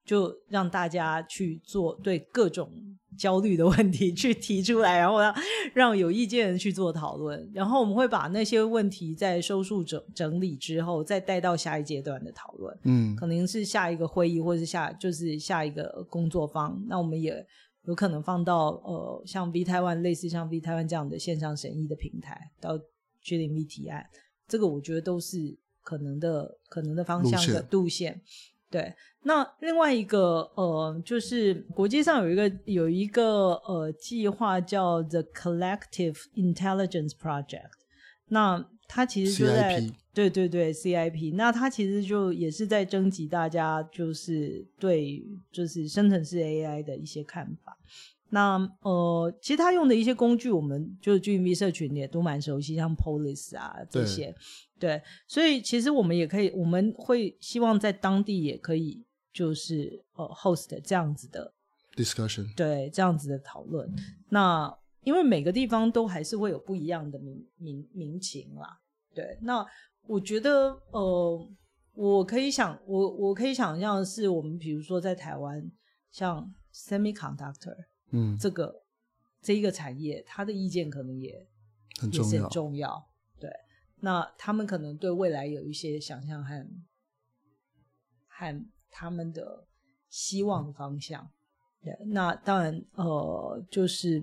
就让大家去做对各种焦虑的问题 去提出来，然后让让有意见的人去做讨论，然后我们会把那些问题在收束整整理之后，再带到下一阶段的讨论。嗯，可能是下一个会议，或是下就是下一个工作坊。那我们也有可能放到呃，像 V 台湾类似像 V 台湾这样的线上审议的平台，到决定 V 提案，这个我觉得都是可能的可能的方向的路线。对，那另外一个呃，就是国际上有一个有一个呃计划叫 The Collective Intelligence Project，那它其实就在 CIP 对对对 CIP，那它其实就也是在征集大家就是对就是生成式 AI 的一些看法。那呃，其实他用的一些工具，我们就是 G0V 社群也都蛮熟悉，像 Polis 啊这些。对，所以其实我们也可以，我们会希望在当地也可以，就是呃，host 这样子的 discussion，对，这样子的讨论。那因为每个地方都还是会有不一样的民民民情啦，对。那我觉得，呃，我可以想，我我可以想象的是，我们比如说在台湾，像 semiconductor，嗯，这个这一个产业，他的意见可能也很重要，重要。那他们可能对未来有一些想象和和他们的希望的方向。对，那当然，呃，就是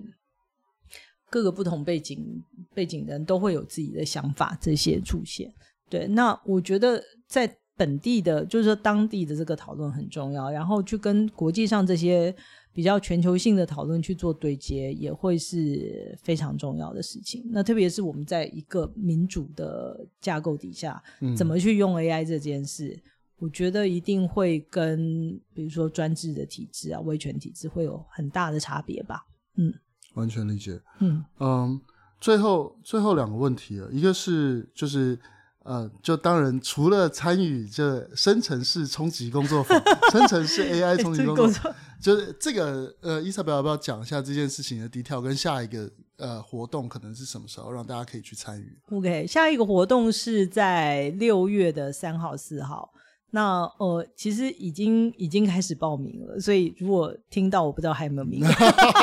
各个不同背景背景的人都会有自己的想法，这些出现。对，那我觉得在本地的，就是说当地的这个讨论很重要，然后去跟国际上这些。比较全球性的讨论去做对接，也会是非常重要的事情。那特别是我们在一个民主的架构底下，嗯、怎么去用 AI 这件事，我觉得一定会跟比如说专制的体制啊、威权体制会有很大的差别吧。嗯，完全理解。嗯嗯，最后最后两个问题啊，一个是就是。呃，就当然除了参与这生成式冲击工作坊，生成式 AI 冲击工作坊，就是这个呃，Isabel 要不要讲一下这件事情的 detail，跟下一个呃活动可能是什么时候，让大家可以去参与？OK，下一个活动是在六月的三号、四号。那呃，其实已经已经开始报名了，所以如果听到我不知道还有没有名额，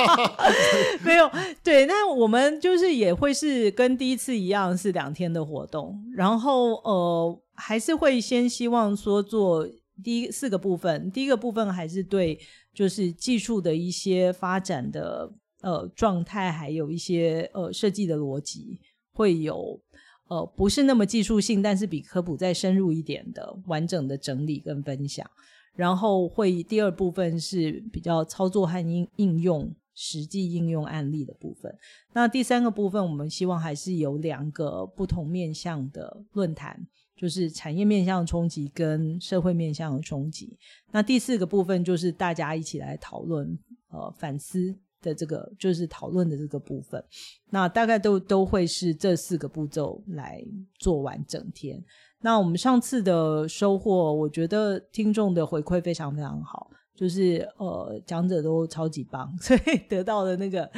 没有对。那我们就是也会是跟第一次一样，是两天的活动，然后呃，还是会先希望说做第一四个部分，第一个部分还是对就是技术的一些发展的呃状态，还有一些呃设计的逻辑会有。呃，不是那么技术性，但是比科普再深入一点的完整的整理跟分享。然后会第二部分是比较操作和应应用实际应用案例的部分。那第三个部分，我们希望还是有两个不同面向的论坛，就是产业面向的冲击跟社会面向的冲击。那第四个部分就是大家一起来讨论，呃，反思。的这个就是讨论的这个部分，那大概都都会是这四个步骤来做完整天。那我们上次的收获，我觉得听众的回馈非常非常好，就是呃讲者都超级棒，所以得到的那个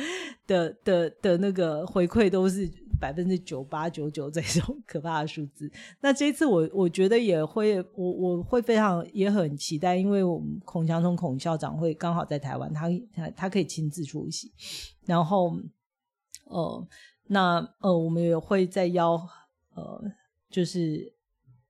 的的的那个回馈都是百分之九八九九这种 可怕的数字。那这一次我我觉得也会，我我会非常也很期待，因为我们孔祥松孔校长会刚好在台湾，他他他可以亲自出席，然后呃那呃我们也会再邀呃就是。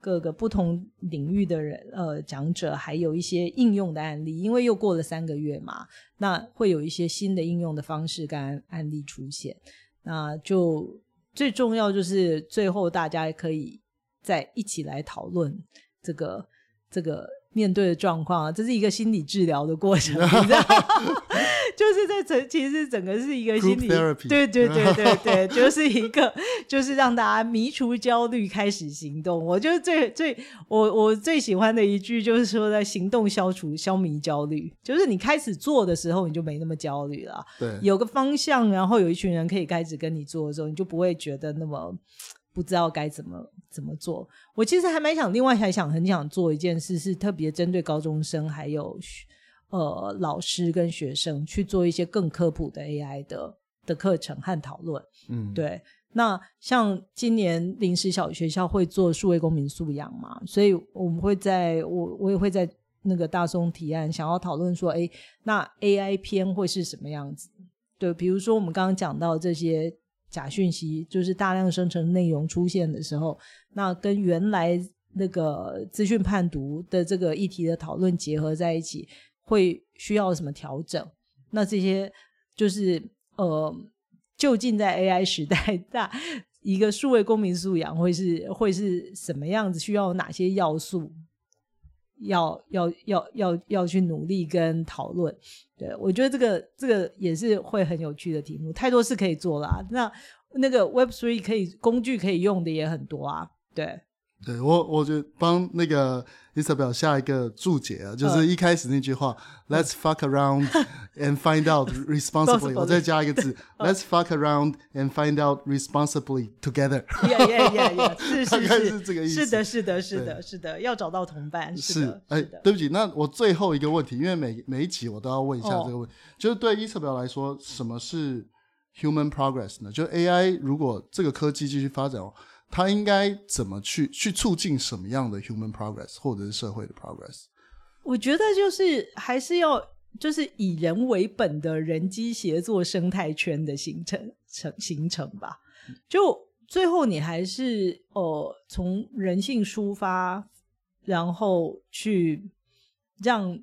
各个不同领域的人，呃，讲者，还有一些应用的案例，因为又过了三个月嘛，那会有一些新的应用的方式跟案例出现。那就最重要就是最后大家可以再一起来讨论这个这个面对的状况啊，这是一个心理治疗的过程，你知道？就是在整，其实整个是一个心理，对对对对对，就是一个，就是让大家迷除焦虑，开始行动。我觉得最最我我最喜欢的一句就是说，在行动消除消弭焦虑，就是你开始做的时候，你就没那么焦虑了。对，有个方向，然后有一群人可以开始跟你做的时候，你就不会觉得那么不知道该怎么怎么做。我其实还蛮想，另外还想很想做一件事，是特别针对高中生还有。呃，老师跟学生去做一些更科普的 AI 的的课程和讨论。嗯，对。那像今年临时小学校会做数位公民素养嘛，所以我们会在我我也会在那个大松提案，想要讨论说，哎，那 AI 篇会是什么样子？对，比如说我们刚刚讲到这些假讯息，就是大量生成内容出现的时候，那跟原来那个资讯判读的这个议题的讨论结合在一起。会需要什么调整？那这些就是呃，究竟在 AI 时代，大一个数位公民素养会是会是什么样子？需要哪些要素？要要要要要去努力跟讨论。对，我觉得这个这个也是会很有趣的题目，太多事可以做啦。那那个 Web3 可以工具可以用的也很多啊。对。对我，我就帮那个 Isabel 下一个注解啊，就是一开始那句话、嗯、，Let's fuck around and find out responsibly。我再加一个字，Let's fuck around and find out responsibly together。Yeah, yeah, yeah, yeah. 是是是，是这个意思。是的，是的，是的，是的，要找到同伴。是的，哎，对不起，那我最后一个问题，因为每每一集我都要问一下这个问题，哦、就是对 Isabel 来说，什么是 human progress 呢？就 AI 如果这个科技继续发展哦。他应该怎么去去促进什么样的 human progress，或者是社会的 progress？我觉得就是还是要就是以人为本的人机协作生态圈的形成成形成吧。就最后你还是呃从人性出发，然后去让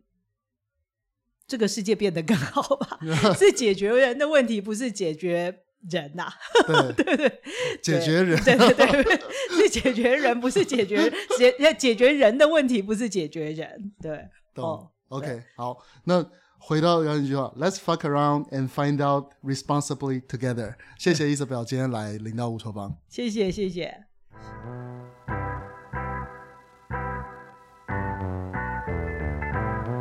这个世界变得更好吧。是解决人的问题，不是解决。人呐、啊，对 对对，解决人，对对对，是解决人，不是解决解解决人的问题，不是解决人，对，懂、哦、OK，好，那回到原来一句话，Let's fuck around and find out responsibly together。谢谢 Isabel 今天来领到乌托邦，谢谢谢谢，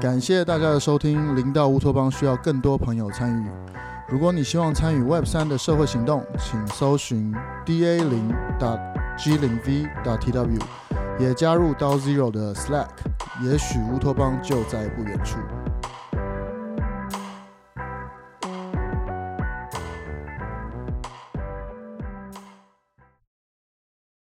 感谢大家的收听，零到乌托邦需要更多朋友参与。如果你希望参与 Web 三的社会行动，请搜寻 da 零 .g 零 v .tw，也加入刀 Zero 的 Slack，也许乌托邦就在不远处。